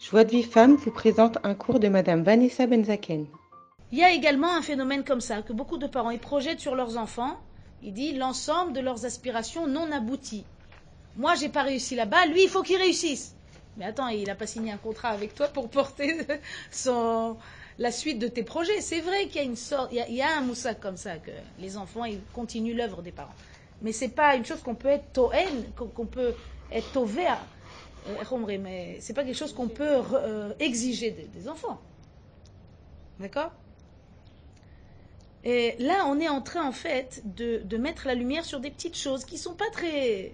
Joie de vie femme vous présente un cours de Madame Vanessa Benzaken. Il y a également un phénomène comme ça, que beaucoup de parents ils projettent sur leurs enfants. Il dit l'ensemble de leurs aspirations non abouties. Moi, j'ai pas réussi là-bas, lui, il faut qu'il réussisse. Mais attends, il n'a pas signé un contrat avec toi pour porter la suite de tes projets. C'est vrai qu'il y a une sorte, il y a, un moussa comme ça, que les enfants, ils continuent l'œuvre des parents. Mais c'est pas une chose qu'on peut être toen, qu'on peut être tové euh, mais c'est pas quelque chose qu'on peut euh, exiger des, enfants. D'accord? Et là, on est en train, en fait, de, mettre la lumière sur des petites choses qui sont pas très.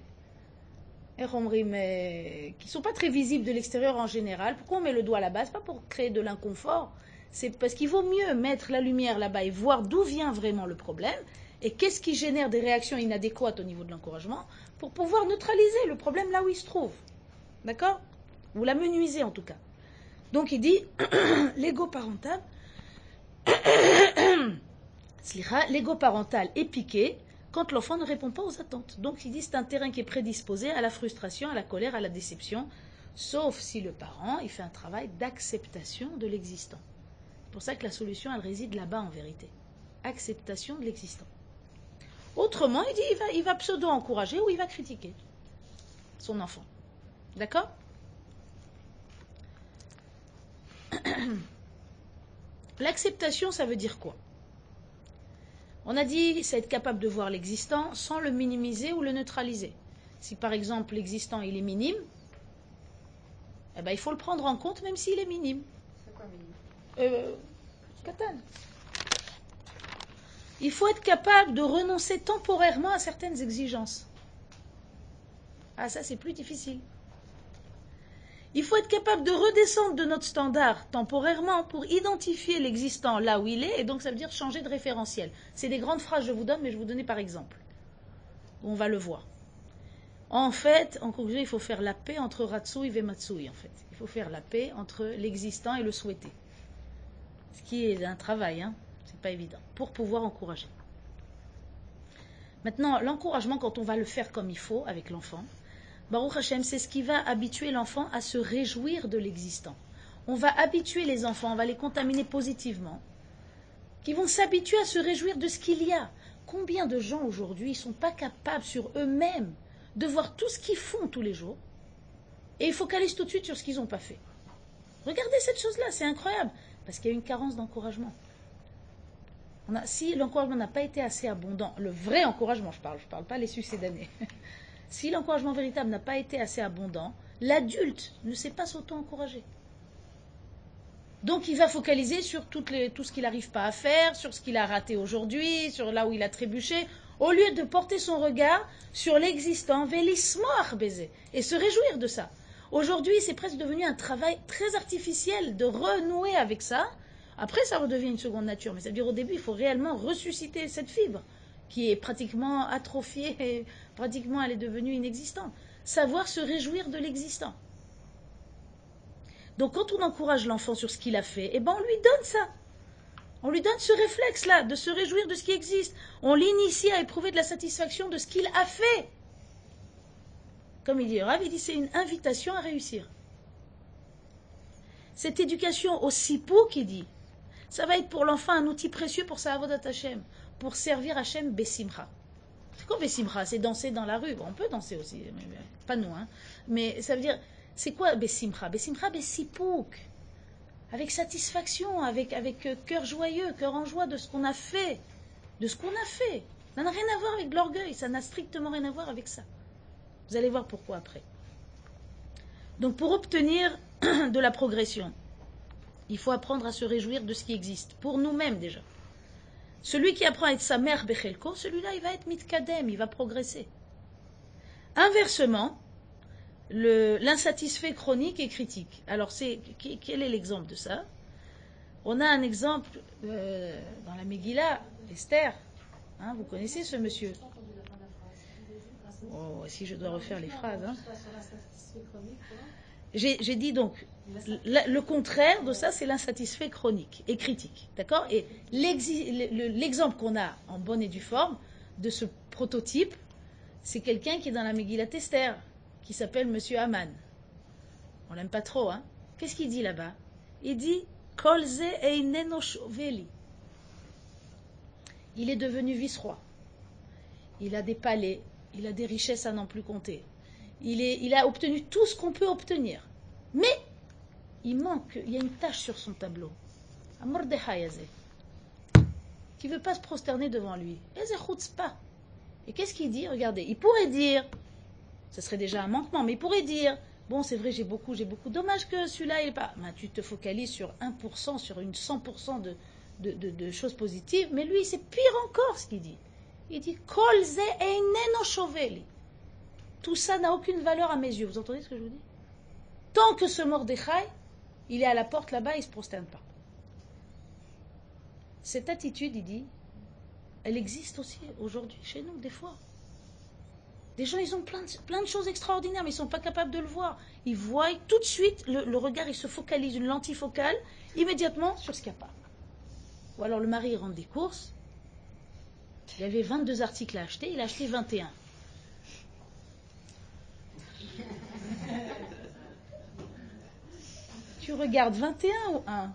mais qui sont pas très visibles de l'extérieur en général. Pourquoi on met le doigt là-bas? C'est pas pour créer de l'inconfort. C'est parce qu'il vaut mieux mettre la lumière là-bas et voir d'où vient vraiment le problème et qu'est-ce qui génère des réactions inadéquates au niveau de l'encouragement pour pouvoir neutraliser le problème là où il se trouve. D'accord Vous la menuisez en tout cas. Donc il dit l'ego parental. l'ego parental est piqué quand l'enfant ne répond pas aux attentes. Donc il dit c'est un terrain qui est prédisposé à la frustration, à la colère, à la déception, sauf si le parent il fait un travail d'acceptation de l'existant. C'est pour ça que la solution elle réside là-bas en vérité. Acceptation de l'existant. Autrement, il dit il va, il va pseudo-encourager ou il va critiquer son enfant. D'accord L'acceptation, ça veut dire quoi? On a dit, c'est être capable de voir l'existant sans le minimiser ou le neutraliser. Si par exemple l'existant il est minime, eh ben, il faut le prendre en compte même s'il est minime. C'est quoi minime? Euh, Il faut être capable de renoncer temporairement à certaines exigences. Ah ça c'est plus difficile. Il faut être capable de redescendre de notre standard temporairement pour identifier l'existant là où il est, et donc ça veut dire changer de référentiel. C'est des grandes phrases que je vous donne, mais je vous donner par exemple. On va le voir. En fait, en conclusion, il faut faire la paix entre Ratsui et Matsui, en fait. Il faut faire la paix entre l'existant et le souhaité. Ce qui est un travail, hein, c'est pas évident, pour pouvoir encourager. Maintenant, l'encouragement, quand on va le faire comme il faut avec l'enfant, Baruch Hashem, c'est ce qui va habituer l'enfant à se réjouir de l'existant. On va habituer les enfants, on va les contaminer positivement, qui vont s'habituer à se réjouir de ce qu'il y a. Combien de gens aujourd'hui ne sont pas capables sur eux-mêmes de voir tout ce qu'ils font tous les jours et ils focalisent tout de suite sur ce qu'ils n'ont pas fait? Regardez cette chose-là, c'est incroyable, parce qu'il y a une carence d'encouragement. si l'encouragement n'a pas été assez abondant, le vrai encouragement, je parle, je ne parle pas les succédanés, si l'encouragement véritable n'a pas été assez abondant, l'adulte ne sait pas s'auto-encourager. Donc il va focaliser sur tout ce qu'il n'arrive pas à faire, sur ce qu'il a raté aujourd'hui, sur là où il a trébuché, au lieu de porter son regard sur l'existant, vélismoir baiser, et se réjouir de ça. Aujourd'hui, c'est presque devenu un travail très artificiel de renouer avec ça. Après, ça redevient une seconde nature. Mais ça veut dire au début, il faut réellement ressusciter cette fibre qui est pratiquement atrophiée pratiquement elle est devenue inexistante. Savoir se réjouir de l'existant. Donc quand on encourage l'enfant sur ce qu'il a fait, eh ben on lui donne ça. On lui donne ce réflexe-là de se réjouir de ce qui existe. On l'initie à éprouver de la satisfaction de ce qu'il a fait. Comme il dit, Rav, il dit c'est une invitation à réussir. Cette éducation au sipou qui dit, ça va être pour l'enfant un outil précieux pour sa avodat Hashem pour servir Hachem Bessimcha. Quoi Bessimcha C'est danser dans la rue. on peut danser aussi, pas nous. Hein. Mais ça veut dire, c'est quoi Bessimcha Bessimcha, Bessipouk. Avec satisfaction, avec, avec euh, cœur joyeux, cœur en joie de ce qu'on a fait. De ce qu'on a fait. Ça n'a rien à voir avec l'orgueil, ça n'a strictement rien à voir avec ça. Vous allez voir pourquoi après. Donc pour obtenir de la progression, il faut apprendre à se réjouir de ce qui existe, pour nous-mêmes déjà. Celui qui apprend à être sa mère Bechelko, celui-là, il va être mitkadem, il va progresser. Inversement, l'insatisfait chronique et critique. Alors, quel est l'exemple de ça? On a un exemple euh, dans la Megillah, Esther. Hein, vous connaissez ce monsieur? Oh, si je dois refaire les phrases. Hein. J'ai dit donc, le contraire de ça, c'est l'insatisfait chronique et critique. D'accord? Et l'exemple qu'on a en bonne et due forme de ce prototype, c'est quelqu'un qui est dans la Megillah Tester, qui s'appelle Monsieur Haman. On l'aime pas trop, hein? Qu'est-ce qu'il dit là-bas? Il dit Kolze eineno shoveli. Il est devenu vice-roi. Il a des palais, il a des richesses à n'en plus compter. Il, a obtenu tout ce qu'on peut obtenir. Mais il manque, il y a une tache sur son tableau. Qui ne veut pas se prosterner devant lui. Et qu'est-ce qu'il dit? Regardez, il pourrait dire, ce serait déjà un manquement, mais il pourrait dire, bon, c'est vrai, j'ai beaucoup, j'ai beaucoup. Dommage que celui-là, il pas. Ben, tu te focalises sur 1%, sur une 100% de, choses positives, mais lui, c'est pire encore ce qu'il dit. Il dit, Kolze. Tout ça n'a aucune valeur à mes yeux. Vous entendez ce que je vous dis? Tant que ce Mordechai, il est à la porte là-bas, il ne se prosterne pas. Cette attitude, il dit, elle existe aussi aujourd'hui chez nous, des fois. Des gens, ils ont plein de, choses extraordinaires, mais ils ne sont pas capables de le voir. Ils voient tout de suite, le, regard, il se focalise, une lentille focale, immédiatement sur ce qu'il n'y a pas. Ou alors le mari rentre des courses, il avait 22 articles à acheter, il a acheté 21. Tu regardes 21 ou 1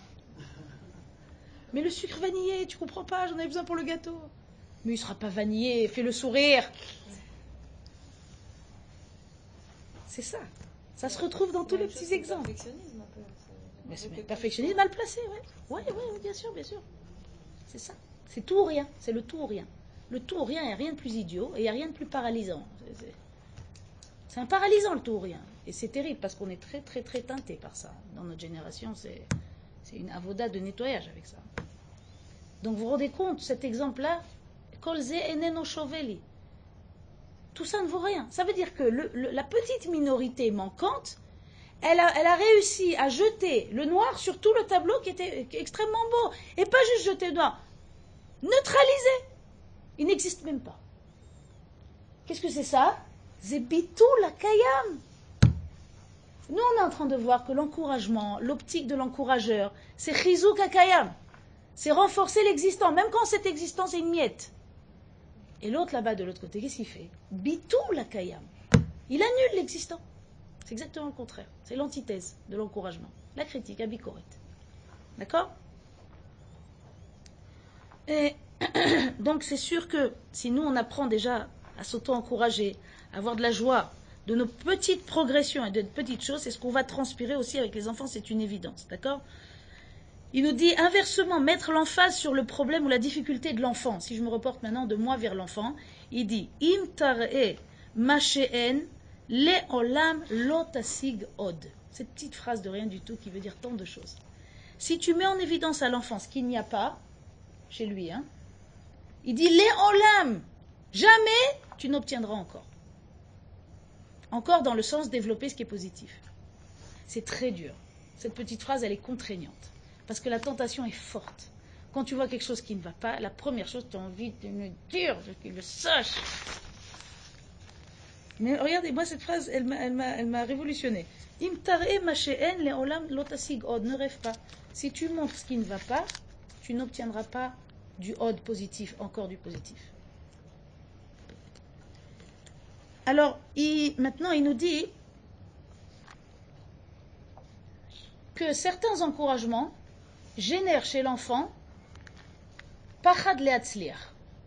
Mais le sucre vanillé, tu comprends pas, j'en ai besoin pour le gâteau. Mais il sera pas vanillé, fais le sourire. C'est ça. Ça se retrouve dans tous les petits exemples. C'est perfectionnisme mal placé, oui. Oui, oui, bien sûr, bien sûr. C'est ça. C'est tout ou rien. C'est le tout ou rien. Le tout ou rien, il n'y a rien de plus idiot et il n'y a rien de plus paralysant. C'est un paralysant le tout ou rien. Et c'est terrible parce qu'on est très, très, très teinté par ça. Dans notre génération, c'est une avoda de nettoyage avec ça. Donc vous vous rendez compte, cet exemple-là. Tout ça ne vaut rien. Ça veut dire que la petite minorité manquante, elle a, réussi à jeter le noir sur tout le tableau qui était extrêmement beau. Et pas juste jeter le noir, neutraliser. Il n'existe même pas. Qu'est-ce que c'est ça? Zebitou la kayam. Nous, on est en train de voir que l'encouragement, l'optique de l'encourageur, c'est chizuk kayam. C'est renforcer l'existant, même quand cette existence est une miette. Et l'autre là-bas de l'autre côté, qu'est-ce qu'il fait? Bitou la kayam. Il annule l'existant. C'est exactement le contraire. C'est l'antithèse de l'encouragement. La critique, abicorette. D'accord? Et donc c'est sûr que si nous on apprend déjà à s'auto-encourager, à avoir de la joie, de nos petites progressions et de petites choses, c'est ce qu'on va transpirer aussi avec les enfants, c'est une évidence. D'accord? Il nous dit inversement, mettre l'emphase sur le problème ou la difficulté de l'enfant. Si je me reporte maintenant de moi vers l'enfant, il dit Im tar'e macheen le olam lotasig od. Cette petite phrase de rien du tout qui veut dire tant de choses. Si tu mets en évidence à l'enfant ce qu'il n'y a pas chez lui, hein, il dit le olam, jamais tu n'obtiendras encore. Encore dans le sens développer ce qui est positif. C'est très dur. Cette petite phrase, elle est contraignante. Parce que la tentation est forte. Quand tu vois quelque chose qui ne va pas, la première chose, tu as envie de me dire, qu'il le sache. Mais regardez, moi, cette phrase, elle m'a révolutionné. Ne rêve pas. Si tu montres ce qui ne va pas, tu n'obtiendras pas du od positif, encore du positif. Alors, maintenant, il nous dit que certains encouragements génère chez l'enfant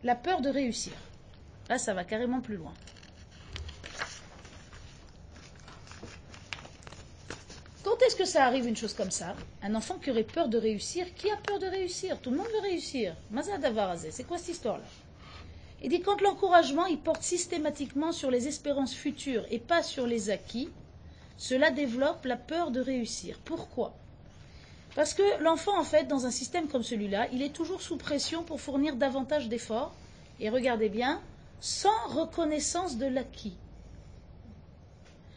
la peur de réussir. Là, ça va carrément plus loin. Quand est-ce que ça arrive une chose comme ça? Un enfant qui aurait peur de réussir, qui a peur de réussir? Tout le monde veut réussir. c'est quoi cette histoire-là? Il dit quand l'encouragement il porte systématiquement sur les espérances futures et pas sur les acquis, cela développe la peur de réussir. Pourquoi? Parce que l'enfant, en fait, dans un système comme celui-là, il est toujours sous pression pour fournir davantage d'efforts. Et regardez bien, sans reconnaissance de l'acquis.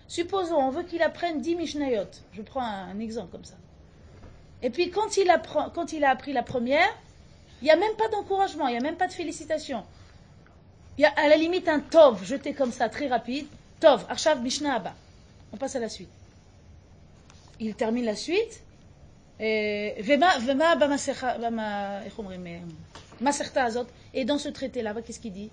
Supposons, on veut qu'il apprenne 10 Mishnayot. Je prends un, exemple comme ça. Et puis, quand il, apprend, quand il a appris la première, il n'y a même pas d'encouragement, il n'y a même pas de félicitations. Il y a à la limite un Tov, jeté comme ça, très rapide. Tov, Arshav Mishnah Abba. On passe à la suite. Il termine la suite, et dans ce traité-là, qu'est-ce qu'il dit?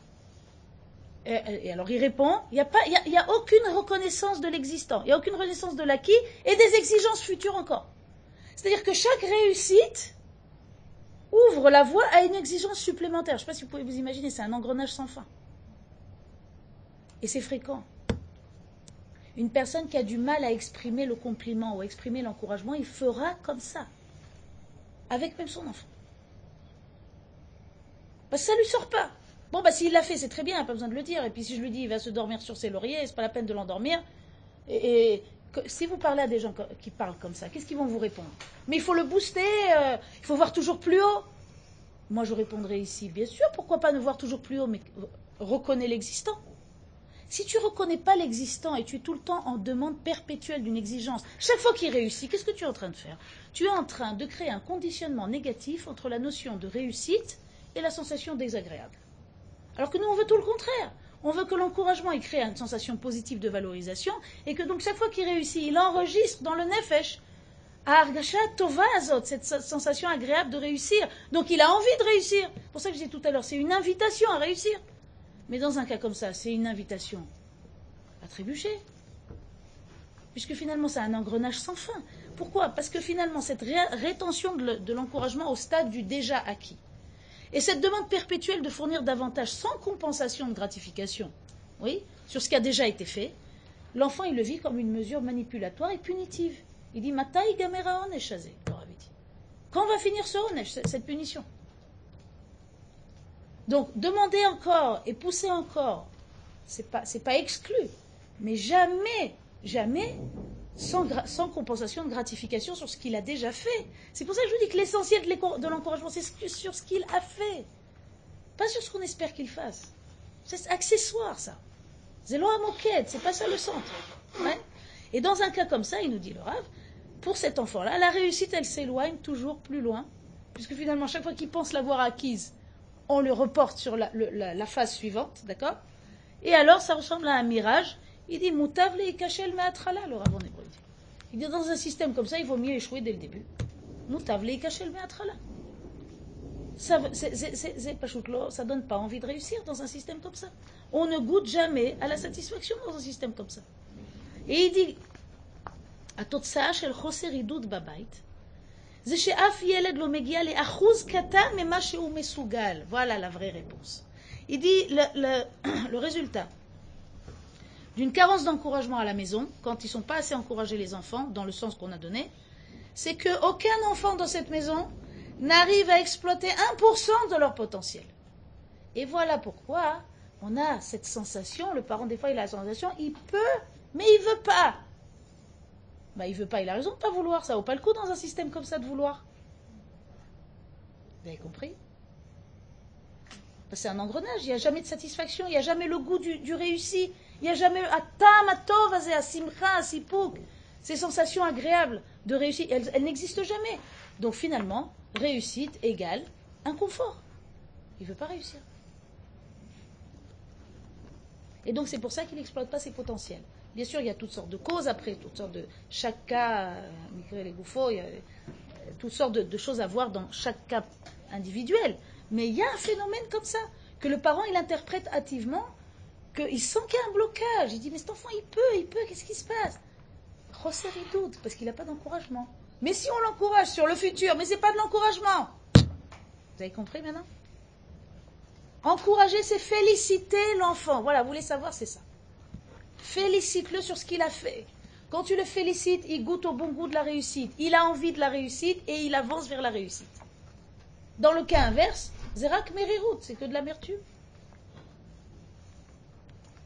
Et, alors il répond, il n'y a, pas, y a, aucune reconnaissance de l'existant, il n'y a aucune reconnaissance de l'acquis et des exigences futures encore. C'est-à-dire que chaque réussite ouvre la voie à une exigence supplémentaire. Je ne sais pas si vous pouvez vous imaginer, c'est un engrenage sans fin. Et c'est fréquent. Une personne qui a du mal à exprimer le compliment ou à exprimer l'encouragement, il fera comme ça, avec même son enfant. Parce que ça ne lui sort pas. Bon, bah s'il l'a fait, c'est très bien, pas besoin de le dire. Et puis si je lui dis, il va se dormir sur ses lauriers, c'est pas la peine de l'endormir. Et, si vous parlez à des gens qui parlent comme ça, qu'est-ce qu'ils vont vous répondre? Mais il faut le booster, euh, il faut voir toujours plus haut. Moi, je répondrai ici, bien sûr, pourquoi pas ne voir toujours plus haut, mais reconnais l'existant. Si tu ne reconnais pas l'existant et tu es tout le temps en demande perpétuelle d'une exigence, chaque fois qu'il réussit, qu'est-ce que tu es en train de faire? Tu es en train de créer un conditionnement négatif entre la notion de réussite et la sensation désagréable. Alors que nous, on veut tout le contraire. On veut que l'encouragement ait crée une sensation positive de valorisation et que donc chaque fois qu'il réussit, il enregistre dans le nefesh Argasha Tovazot, cette sensation agréable de réussir. Donc il a envie de réussir. C'est pour ça que disais tout à l'heure, c'est une invitation à réussir. Mais dans un cas comme ça, c'est une invitation à trébucher. Puisque finalement, c'est un engrenage sans fin. Pourquoi? Parce que finalement, cette rétention de l'encouragement au stade du déjà acquis, et cette demande perpétuelle de fournir davantage sans compensation de gratification, oui, sur ce qui a déjà été fait, l'enfant il le vit comme une mesure manipulatoire et punitive. Il dit Matai gamera onesh dit. Quand va finir ce onesh, cette punition? Donc demander encore et pousser encore, c'est pas pas exclu, mais jamais, jamais sans, compensation de gratification sur ce qu'il a déjà fait. C'est pour ça que je vous dis que l'essentiel de l'encouragement, c'est sur ce qu'il a fait. Pas sur ce qu'on espère qu'il fasse. C'est accessoire, ça. C'est à moquette, c'est pas ça le centre. Et dans un cas comme ça, il nous dit le rave, pour cet enfant-là, la réussite, elle s'éloigne toujours plus loin, puisque finalement, chaque fois qu'il pense l'avoir acquise, on le reporte sur la, phase suivante, d'accord? Et alors, ça ressemble à un mirage il dit Moutavle et Kachel Meatrala, le hébreu. Il dit dans un système comme ça, il vaut mieux échouer dès le début. Moutavle et Kachel Meatrala. Ça ne donne pas envie de réussir dans un système comme ça. On ne goûte jamais à la satisfaction dans un système comme ça. Et il dit התוצאה של חוסר עידוד בבית זה שאף ילד לא מגיע לאחוז קטן ממה שהוא מסוגל. Voilà la vraie réponse. Il dit le, le, le résultat d'une carence d'encouragement à la maison, quand ils ne sont pas assez encouragés les enfants, dans le sens qu'on a donné, c'est qu'aucun enfant dans cette maison n'arrive à exploiter 1% de leur potentiel. Et voilà pourquoi on a cette sensation, le parent des fois il a la sensation, il peut, mais il veut pas. Bah, il veut pas, il a raison de pas vouloir, ça vaut pas le coup dans un système comme ça de vouloir. Vous avez compris? C'est un engrenage, il n'y a jamais de satisfaction, il n'y a jamais le goût du, du réussi, il n'y a jamais ces sensations agréables de réussite, elles, n'existent jamais. Donc finalement, réussite égale inconfort. Il ne veut pas réussir. Et donc c'est pour ça qu'il n'exploite pas ses potentiels. Bien sûr, il y a toutes sortes de causes après, toutes sortes de chaque cas, euh, les gouffos, il y a euh, toutes sortes de, de, choses à voir dans chaque cas individuel. Mais il y a un phénomène comme ça que le parent il interprète hâtivement qu'il sent qu'il y a un blocage. Il dit, mais cet enfant, il peut, il peut, qu'est-ce qui se passe? Rosser, il doute, parce qu'il n'a pas d'encouragement. Mais si on l'encourage sur le futur, mais ce n'est pas de l'encouragement. Vous avez compris maintenant Encourager, c'est féliciter l'enfant. Voilà, vous voulez savoir, c'est ça. Félicite-le sur ce qu'il a fait. Quand tu le félicites, il goûte au bon goût de la réussite. Il a envie de la réussite et il avance vers la réussite. Dans le cas inverse, Zerak Merirut, c'est que de l'amertume.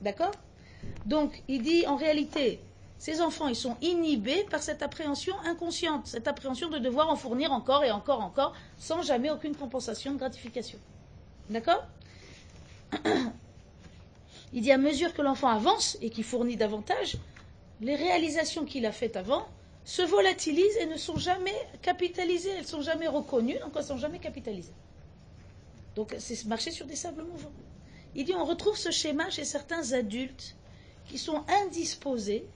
D'accord Donc, il dit en réalité, ces enfants, ils sont inhibés par cette appréhension inconsciente, cette appréhension de devoir en fournir encore et encore, encore, sans jamais aucune compensation de gratification. D'accord Il dit à mesure que l'enfant avance et qu'il fournit davantage, les réalisations qu'il a faites avant se volatilisent et ne sont jamais capitalisées, elles ne sont jamais reconnues, donc elles ne sont jamais capitalisées. Donc c'est marcher sur des sables mouvants. Il dit on retrouve ce schéma chez certains adultes qui sont indisposés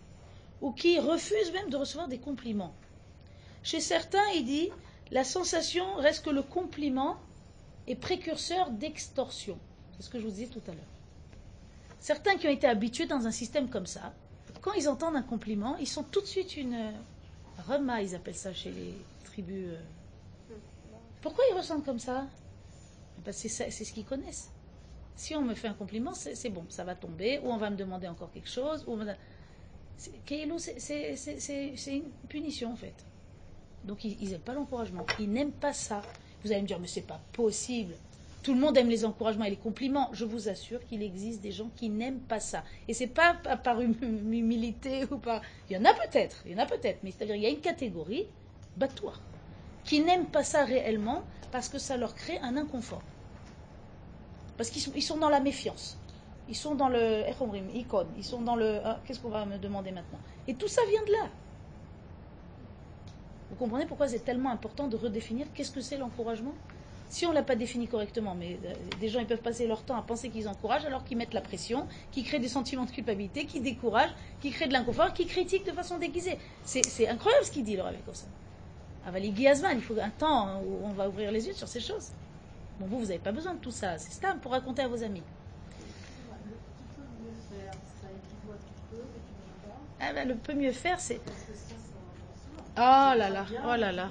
ou qui refusent même de recevoir des compliments. Chez certains, il dit la sensation reste que le compliment est précurseur d'extorsion. C'est ce que je vous disais tout à l'heure. Certains qui ont été habitués dans un système comme ça, quand ils entendent un compliment, ils sont tout de suite une euh, rema, ils appellent ça chez les tribus. Euh. Pourquoi ils ressentent comme ça? Parce que c'est ce qu'ils connaissent. Si on me fait un compliment, c'est bon, ça va tomber, ou on va me demander encore quelque chose, ou c'est une punition en fait. Donc ils n'aiment pas l'encouragement, ils n'aiment pas ça. Vous allez me dire, mais c'est pas possible. Tout le monde aime les encouragements et les compliments. Je vous assure qu'il existe des gens qui n'aiment pas ça. Et c'est pas par humilité ou par. Il y en a peut-être, il y en a peut-être, mais c'est-à-dire il y a une catégorie, bat-toi, qui n'aiment pas ça réellement parce que ça leur crée un inconfort. Parce qu'ils sont, dans la méfiance. Ils sont dans le. Ils sont dans le. Ah, qu'est-ce qu'on va me demander maintenant? Et tout ça vient de là. Vous comprenez pourquoi c'est tellement important de redéfinir qu'est-ce que c'est l'encouragement? Si on ne l'a pas défini correctement, mais euh, des gens ils peuvent passer leur temps à penser qu'ils encouragent alors qu'ils mettent la pression, qui créent des sentiments de culpabilité, qui découragent, qui créent de l'inconfort, qui critiquent de façon déguisée. C'est incroyable ce qu'il dit, le Rav ça. Avali il faut un temps hein, où on va ouvrir les yeux sur ces choses. Vous, vous n'avez pas besoin de tout ça. C'est ça pour raconter à vos amis. Ah ben, le peut mieux faire, c'est. Oh là là, oh là là.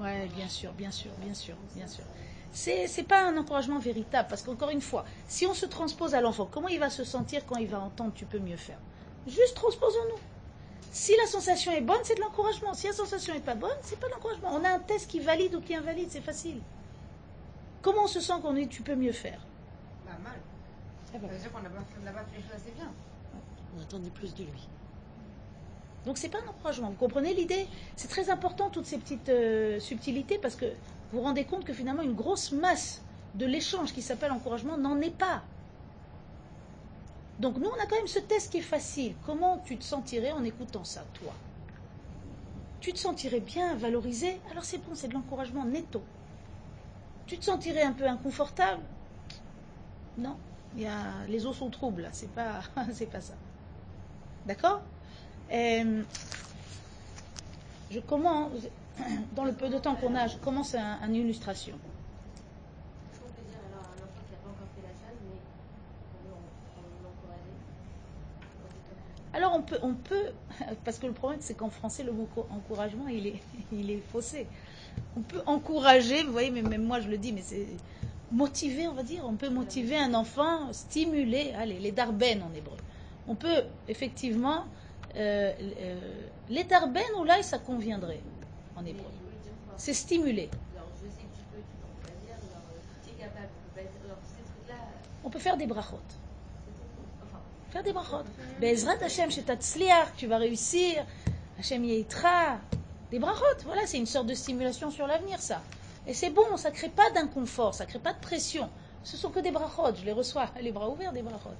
Ouais, bien sûr, bien sûr, bien sûr, bien sûr c'est n'est pas un encouragement véritable. Parce qu'encore une fois, si on se transpose à l'enfant, comment il va se sentir quand il va entendre tu peux mieux faire? Juste transposons-nous. Si la sensation est bonne, c'est de l'encouragement. Si la sensation n'est pas bonne, c'est pas de l'encouragement. On a un test qui valide ou qui invalide, c'est facile. Comment on se sent quand on dit tu peux mieux faire bah, mal. Ça veut dire qu'on n'a pas, fait les choses assez bien. On attendait plus de lui. Donc c'est pas un encouragement. Vous comprenez l'idée? C'est très important toutes ces petites euh, subtilités parce que vous vous rendez compte que finalement une grosse masse de l'échange qui s'appelle encouragement n'en est pas. Donc nous, on a quand même ce test qui est facile. Comment tu te sentirais en écoutant ça, toi? Tu te sentirais bien, valorisé? Alors c'est bon, c'est de l'encouragement netto. Tu te sentirais un peu inconfortable? Non, il y a, les os sont troubles. C'est pas, c'est pas ça. D'accord? Euh, Je commence dans le peu de temps qu'on a, je commence un, une illustration. Alors on peut, on peut, parce que le problème c'est qu'en français le mot encouragement il est, il est faussé. On peut encourager, vous voyez, mais même moi je le dis, mais c'est motiver, on va dire. On peut motiver un enfant, stimuler, allez, les darben en hébreu. On peut effectivement, euh, euh, les darben ou là ça conviendrait en hébreu. C'est stimuler. On peut faire des brachot. Faire des brachot. Bezrat Hashem, tu vas réussir. Hashem Yeitra. Des brachot, voilà, c'est une sorte de stimulation sur l'avenir, ça. Et c'est bon, ça ne crée pas d'inconfort, ça ne crée pas de pression. Ce sont que des brachot, je les reçois, les bras ouverts, des brachot.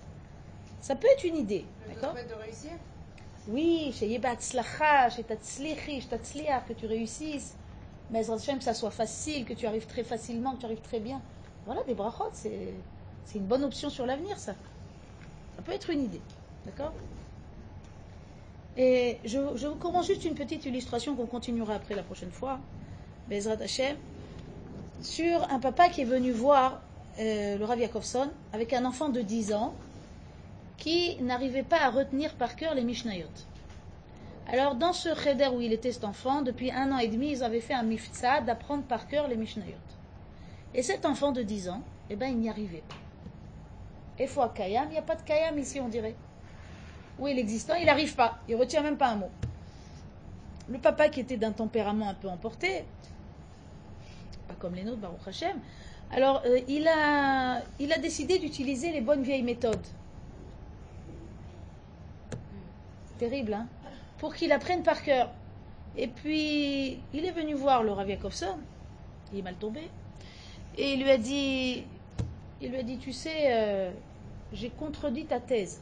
Ça peut être une idée, d'accord de réussir? Oui, chez Yebatzlacha, chez Tatzlichi, chez que tu réussisses. Mais que ça soit facile, que tu arrives très facilement, que tu arrives très bien. Voilà, des brachot, c'est une bonne option sur l'avenir, ça. Ça peut être une idée. D'accord? Et je, vous commence juste une petite illustration qu'on continuera après la prochaine fois. Bezrat Hashem. Sur un papa qui est venu voir euh, le Rav Yakovson avec un enfant de 10 ans qui n'arrivait pas à retenir par cœur les Mishnayot. Alors, dans ce cheder où il était cet enfant, depuis un an et demi, ils avaient fait un mifza d'apprendre par cœur les Mishnayot. Et cet enfant de 10 ans, eh ben, il n'y arrivait pas. Et fois Kayam, il n'y a pas de Kayam ici, on dirait. Où il existant, il n'arrive pas. Il retient même pas un mot. Le papa qui était d'un tempérament un peu emporté, pas comme les nôtres, Baruch Hashem, alors euh, il, a, il a décidé d'utiliser les bonnes vieilles méthodes. Terrible, hein? Pour qu'il apprenne par cœur. Et puis, il est venu voir le Rav il est mal tombé, et il lui a dit, il lui a dit, tu sais, euh, j'ai contredit ta thèse.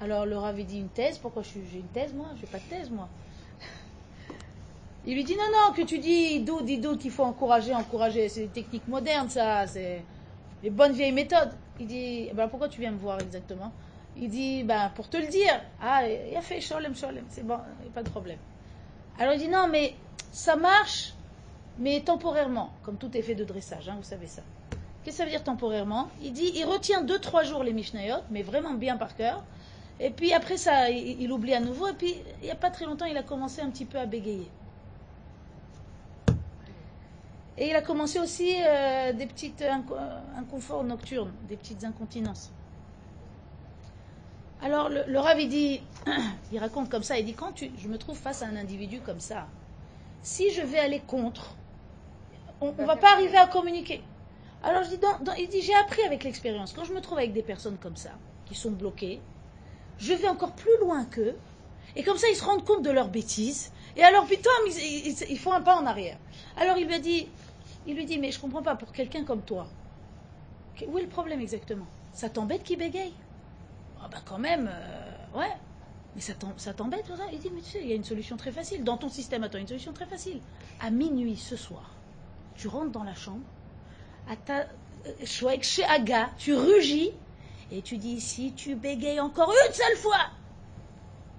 Alors le Rav dit, une thèse Pourquoi j'ai une thèse, moi? J'ai pas de thèse, moi. Il lui dit, non, non, que tu dis, dis doute, qu'il faut encourager, encourager. C'est des techniques modernes, ça, c'est les bonnes vieilles méthodes. Il dit, eh ben, pourquoi tu viens me voir exactement? Il dit, ben, pour te le dire, ah, il a fait sholem, sholem, c'est bon, pas de problème. Alors il dit, non, mais ça marche, mais temporairement, comme tout fait de dressage, hein, vous savez ça. Qu'est-ce que ça veut dire temporairement? Il dit, il retient 2-3 jours les Mishnayot, mais vraiment bien par cœur. Et puis après ça, il, il oublie à nouveau. Et puis, il n'y a pas très longtemps, il a commencé un petit peu à bégayer. Et il a commencé aussi euh, des petites inco- euh, inconforts nocturnes, des petites incontinences. Alors le, le Rav, il dit, il raconte comme ça, il dit, quand tu, je me trouve face à un individu comme ça, si je vais aller contre, on ne va pas arriver à communiquer. Alors je dis, il dit, j'ai appris avec l'expérience, quand je me trouve avec des personnes comme ça, qui sont bloquées, je vais encore plus loin qu'eux, et comme ça ils se rendent compte de leurs bêtises, et alors putain, ils, ils- font un pas en arrière. Alors il lui dit, mais je comprends pas, pour quelqu'un comme toi, où est le problème exactement? Ça t'embête qu'il bégaye? Ah bah quand même, euh, ouais. Mais ça t'em- ça t'embête, ça? Il dit, mais tu sais, il y a une solution très facile. Dans ton système, attends, une solution très facile. À minuit ce soir, tu rentres dans la chambre, tu rugis, et tu dis, si tu bégayes encore une seule fois,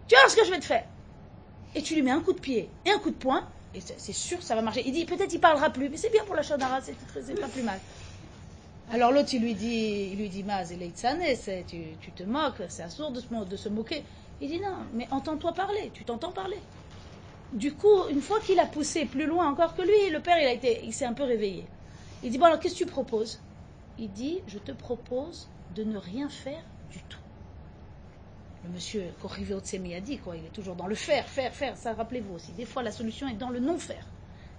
tu voir ce que je vais te faire. Et tu lui mets un coup de pied et un coup de poing, et c'est sûr ça va marcher. Il dit, peut-être il parlera plus, mais c'est bien pour la Shadara, c'est pas plus mal. Alors l'autre, il lui dit, il lui dit, Maz, tu, tu te moques, c'est assourd de de se moquer. Il dit, non, mais entends-toi parler, tu t'entends parler. Du coup, une fois qu'il a poussé plus loin encore que lui, le père, il il s'est un peu réveillé. Il dit, bon alors qu'est-ce que tu proposes? Il dit, je te propose de ne rien faire du tout. Le monsieur Corrivé Otsemi a dit, quoi, il est toujours dans le faire, faire, faire. Ça, rappelez-vous aussi, des fois la solution est dans le non-faire.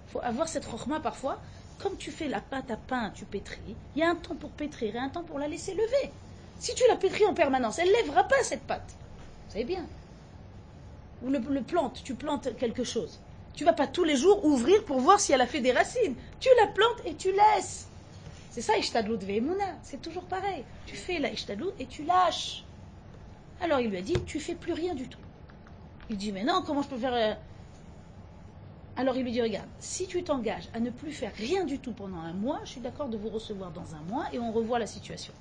Il faut avoir cette rochma parfois. Comme tu fais la pâte à pain, tu pétris, il y a un temps pour pétrir et un temps pour la laisser lever. Si tu la pétris en permanence, elle ne lèvera pas cette pâte. Vous savez bien. Ou le plante, tu plantes quelque chose. Tu vas pas tous les jours ouvrir pour voir si elle a fait des racines. Tu la plantes et tu laisses. C'est ça, Ishtadlut Ve'emuna. C'est toujours pareil. Tu fais la Ishtadlut et tu lâches. Alors il lui a dit, tu fais plus rien du tout. Il dit, mais non, comment je peux faire... euh? Alors il lui dit, regarde, si tu t'engages à ne plus faire rien du tout pendant un mois, je suis d'accord de vous recevoir dans un mois et on revoit la situation.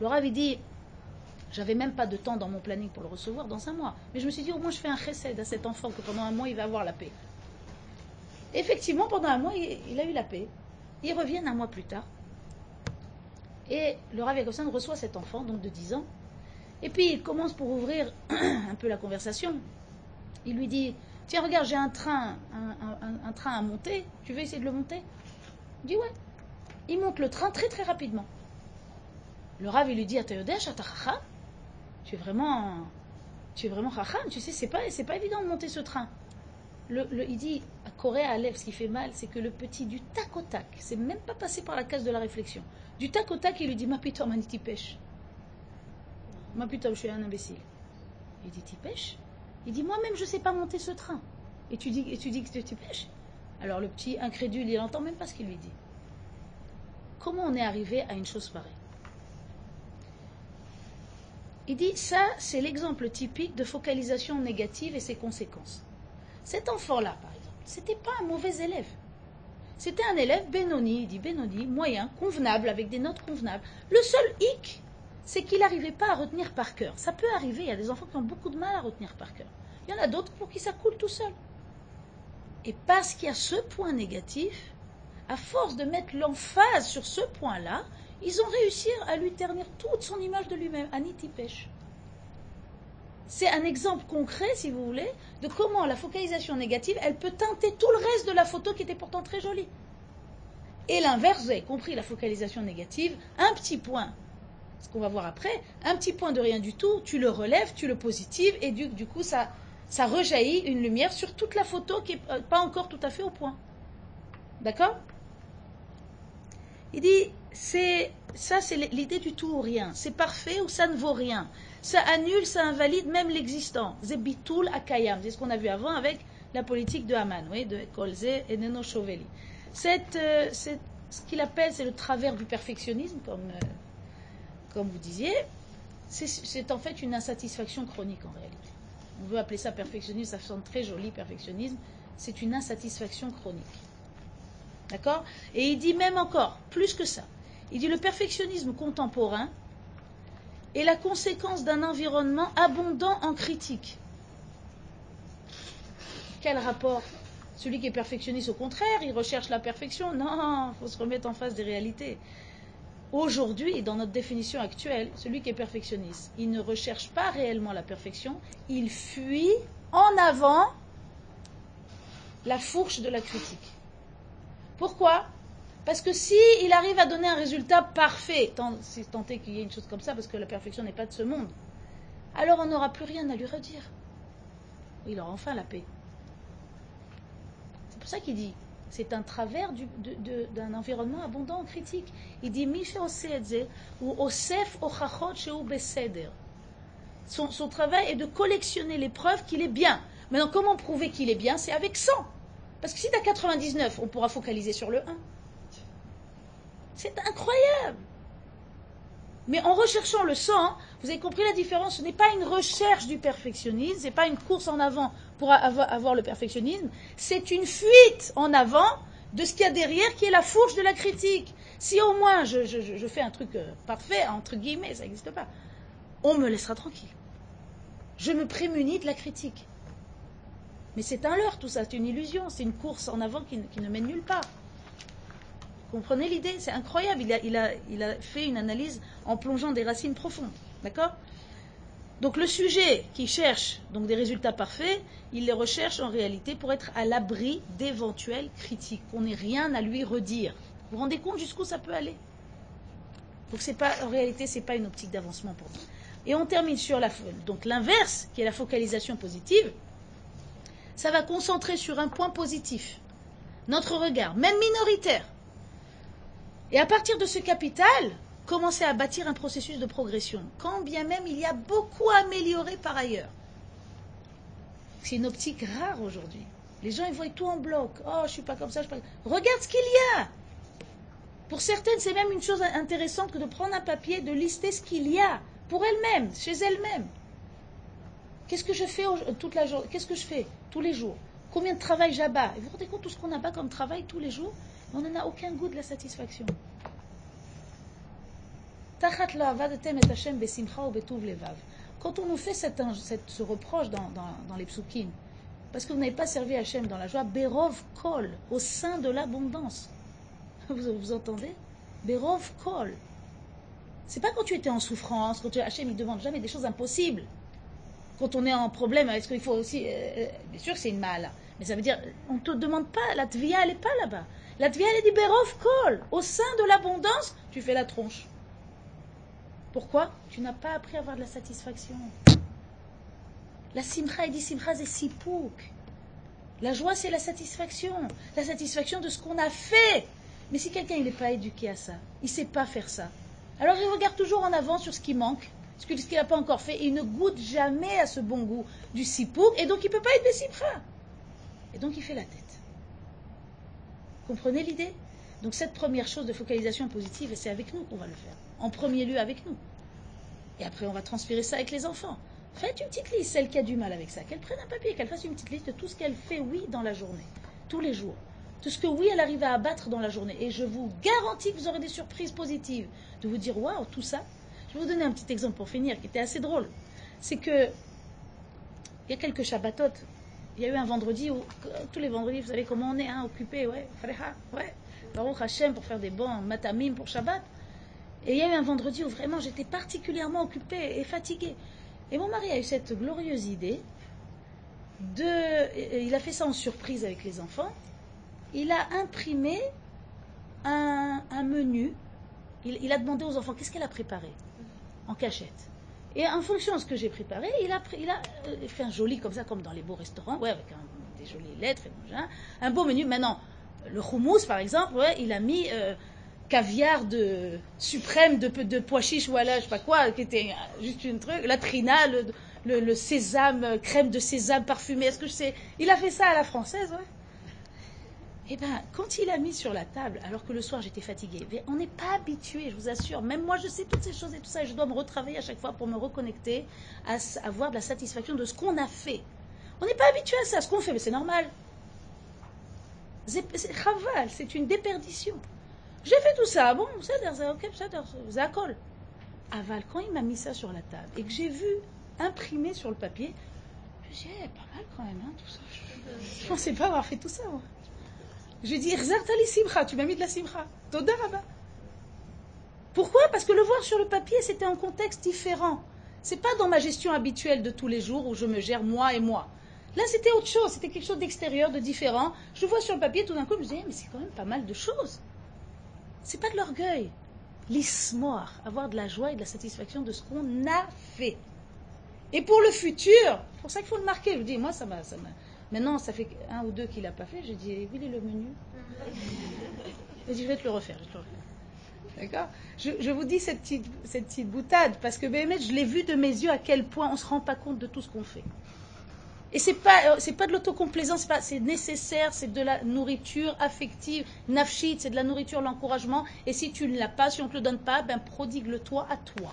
Le il dit, j'avais même pas de temps dans mon planning pour le recevoir dans un mois. Mais je me suis dit, au moins je fais un chesed à cet enfant que pendant un mois, il va avoir la paix. Effectivement, pendant un mois, il, a eu la paix. Ils reviennent un mois plus tard. Et le Rav Yakovsan reçoit cet enfant, donc de 10 ans. Et puis il commence pour ouvrir un peu la conversation. Il lui dit Tiens, regarde, j'ai un train, un, train à monter. Tu veux essayer de le monter? Il dit Ouais. Il monte le train très très rapidement. Le Rav, il lui dit Atayodesh, Tu es vraiment. Tu es vraiment chacham, tu sais, c'est pas, pas évident de monter ce train. Le, le- il dit à Corée à lèvres, ce qui fait mal, c'est que le petit du tac au tac, c'est même pas passé par la case de la réflexion. Du tac au tac, il lui dit Ma putain, maniti pêche. Ma putain, je suis un imbécile. Il dit Tu pêches? Il dit Moi-même, je sais pas monter ce train. Et tu dis, et tu dis que tu pêches? Alors le petit incrédule, il n'entend même pas ce qu'il lui dit. Comment on est arrivé à une chose pareille? Il dit Ça, c'est l'exemple typique de focalisation négative et ses conséquences. Cet enfant-là, par exemple, c'était pas un mauvais élève. C'était un élève Benoni, il dit Benoni, moyen, convenable, avec des notes convenables. Le seul hic, c'est qu'il n'arrivait pas à retenir par cœur. Ça peut arriver, il y a des enfants qui ont beaucoup de mal à retenir par cœur. Il y en a d'autres pour qui ça coule tout seul. Et parce qu'il y a ce point négatif, à force de mettre l'emphase sur ce point-là, ils ont réussi à lui ternir toute son image de lui-même. Pêche. C'est un exemple concret, si vous voulez, de comment la focalisation négative, elle peut teinter tout le reste de la photo qui était pourtant très jolie. Et l'inverse, vous avez compris, la focalisation négative, un petit point, ce qu'on va voir après, un petit point de rien du tout, tu le relèves, tu le positives, et du, coup, ça, rejaillit une lumière sur toute la photo qui n'est pas encore tout à fait au point. D'accord? Il dit, ça, c'est l'idée du tout ou rien. C'est parfait ou ça ne vaut rien. Ça annule, ça invalide même l'existant. Zebitul akayam. C'est ce qu'on a vu avant avec la politique de Haman, de Kolze et Neno. Cette, euh, ce qu'il appelle, c'est le travers du perfectionnisme, comme, euh, comme vous disiez. C'est- C'est en fait une insatisfaction chronique en réalité. On veut appeler ça perfectionnisme, ça sonne très joli, perfectionnisme. C'est une insatisfaction chronique. D'accord? Et il dit même encore, plus que ça. Il dit le perfectionnisme contemporain est la conséquence d'un environnement abondant en critiques. Quel rapport? Celui qui est perfectionniste, au contraire, il recherche la perfection. Non, il faut se remettre en face des réalités. Aujourd'hui, dans notre définition actuelle, celui qui est perfectionniste, il ne recherche pas réellement la perfection, il fuit en avant la fourche de la critique. Pourquoi? Parce que si il arrive à donner un résultat parfait, tant, si est qu'il y ait une chose comme ça, parce que la perfection n'est pas de ce monde, alors on n'aura plus rien à lui redire. Il aura enfin la paix. C'est pour ça qu'il dit, c'est un travers d'un environnement abondant en critique. Il dit, ou Osef. Son, son travail est de collectionner les preuves qu'il est bien. Maintenant, comment prouver qu'il est bien? C'est avec 100. Parce que si tu as 99, on pourra focaliser sur le 1. C'est incroyable. Mais en recherchant le 100, vous avez compris la différence. Ce n'est pas une recherche du perfectionnisme, ce n'est pas une course en avant pour avoir, le perfectionnisme, c'est une fuite en avant de ce qu'il y a derrière qui est la fourche de la critique. Si au moins je, fais un truc euh, parfait, entre guillemets, ça n'existe pas, on me laissera tranquille. Je me prémunis de la critique. Mais c'est un leurre tout ça, c'est une illusion, c'est une course en avant qui ne mène nulle part. Comprenez l'idée? C'est incroyable. Il a, fait une analyse en plongeant des racines profondes. D'accord? Donc le sujet qui cherche donc des résultats parfaits, il les recherche en réalité pour être à l'abri d'éventuelles critiques. On n'ait rien à lui redire. Vous vous rendez compte jusqu'où ça peut aller? Donc c'est pas, en réalité, c'est pas une optique d'avancement pour nous. Et on termine sur la, donc l'inverse, qui est la focalisation positive. Ça va concentrer sur un point positif. Notre regard, même minoritaire. Et à partir de ce capital, commencer à bâtir un processus de progression, quand bien même il y a beaucoup à améliorer par ailleurs. C'est une optique rare aujourd'hui. Les gens, ils voient tout en bloc. Oh, je suis pas comme ça. Regarde ce qu'il y a. Pour certaines, c'est même une chose intéressante que de prendre un papier, de lister ce qu'il y a pour elles-mêmes, chez elles-mêmes. Qu'est-ce que je fais toute la journée Qu'est-ce que je fais tous les jours? Combien de travail j'abats? Vous vous rendez compte tout ce qu'on abat comme travail tous les jours? On n'en a aucun goût de la satisfaction. Quand on nous fait ce reproche dans, les psukim, parce que vous n'avez pas servi Hachem dans la joie, Berov kol, au sein de l'abondance. Vous, vous entendez? Berov kol. C'est pas quand tu étais en souffrance, quand tu, Hachem il demande jamais des choses impossibles. Quand on est en problème, est-ce qu'il faut aussi. euh, euh, bien sûr que c'est une mal, mais ça veut dire, on ne te demande pas, la tvia elle n'est pas là-bas. La tvia elle dit Berov au sein de l'abondance, tu fais la tronche. Pourquoi? Tu n'as pas appris à avoir de la satisfaction. La simcha, il dit simcha, c'est sipouk. La joie, c'est la satisfaction. La satisfaction de ce qu'on a fait. Mais si quelqu'un n'est pas éduqué à ça, il ne sait pas faire ça, alors il regarde toujours en avant sur ce qui manque, ce qu'il n'a pas encore fait, et il ne goûte jamais à ce bon goût du sipouk, et donc il ne peut pas être des. Et donc il fait la tête. Comprenez l'idée? Donc cette première chose de focalisation positive, c'est avec nous qu'on va le faire. En premier lieu avec nous. Et après, on va transpirer ça avec les enfants. Faites une petite liste, celle qui a du mal avec ça, qu'elle prenne un papier, qu'elle fasse une petite liste de tout ce qu'elle fait oui dans la journée, tous les jours. Tout ce que oui, elle arrive à abattre dans la journée. Et je vous garantis que vous aurez des surprises positives. De vous dire, waouh, tout ça. Je vais vous donner un petit exemple pour finir, qui était assez drôle. C'est que, il y a quelques Shabbatot, il y a eu un vendredi où, tous les vendredis, vous savez comment on est, hein, occupé, ouais, Freha, ouais, Baruch Hashem pour faire des bons matamim pour Shabbat. Et il y a eu un vendredi où vraiment j'étais particulièrement occupée et fatiguée. Et mon mari a eu cette glorieuse idée de. Il a fait ça en surprise avec les enfants. Il a imprimé un, menu. Il, a demandé aux enfants qu'est-ce qu'elle a préparé en cachette? Et en fonction de ce que j'ai préparé, il a, a fait un joli comme ça, comme dans les beaux restaurants, ouais, avec un, des jolies lettres, et machin, un beau menu. Maintenant, le houmous, par exemple, il a mis euh, caviar de suprême de, de pois chiches, voilà, je sais pas quoi, qui était juste une truc, la trina, le, le, le, sésame, crème de sésame parfumée, est-ce que je sais? Il a fait ça à la française, ouais. Eh bien, quand il a mis sur la table, alors que le soir j'étais fatiguée, on n'est pas habitué, je vous assure. Même moi, je sais toutes ces choses et tout ça, et je dois me retravailler à chaque fois pour me reconnecter, à avoir de la satisfaction de ce qu'on a fait. On n'est pas habitué à ça, ce qu'on fait, mais c'est normal. C'est chaval, c'est une déperdition. J'ai fait tout ça, bon, c'est ok, c'est accord. Aval, quand il m'a mis ça sur la table et que j'ai vu imprimé sur le papier, je me suis dit, eh, pas mal quand même, hein, tout ça. Je ne pensais pas avoir fait tout ça, moi. Je lui ai dit, tu m'as mis de la simcha. Toda. Pourquoi? Parce que le voir sur le papier, c'était un contexte différent. C'est pas dans ma gestion habituelle de tous les jours où je me gère moi et moi. Là, c'était autre chose, c'était quelque chose d'extérieur, de différent. Je vois sur le papier, tout d'un coup, je me dis, mais c'est quand même pas mal de choses. C'est pas de l'orgueil. L'ismoir, avoir de la joie et de la satisfaction de ce qu'on a fait. Et pour le futur, c'est pour ça qu'il faut le marquer. Je dis, moi, ça m'a. Maintenant, ça fait un ou deux qu'il n'a pas fait. J'ai dit, où est le menu Il dit, je vais te le refaire. Je te refaire. D'accord? Je, vous dis cette petite, cette petite boutade parce que BMS, je l'ai vu de mes yeux à quel point on ne se rend pas compte de tout ce qu'on fait. Et c'est pas c'est pas de l'autocomplaisance, c'est nécessaire, c'est de la nourriture affective, nafshit, c'est de la nourriture, l'encouragement. Et si tu ne l'as pas, si on ne te le donne pas, ben prodigue-le toi à toi.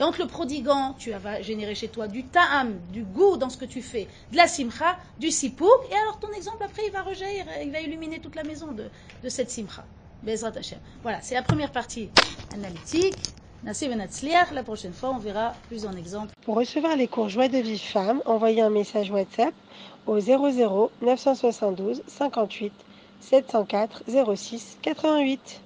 Et le prodiguant, tu vas générer chez toi du ta'am, du goût dans ce que tu fais, de la simcha, du sipouk, et alors ton exemple après il va rejaillir, il va illuminer toute la maison de, de cette simcha. Bezrat Hashem. Voilà, c'est la première partie analytique. La prochaine fois, on verra plus en exemple. Pour recevoir les cours Joie de vie femme, envoyez un message WhatsApp au 00 972 58 704 06 88.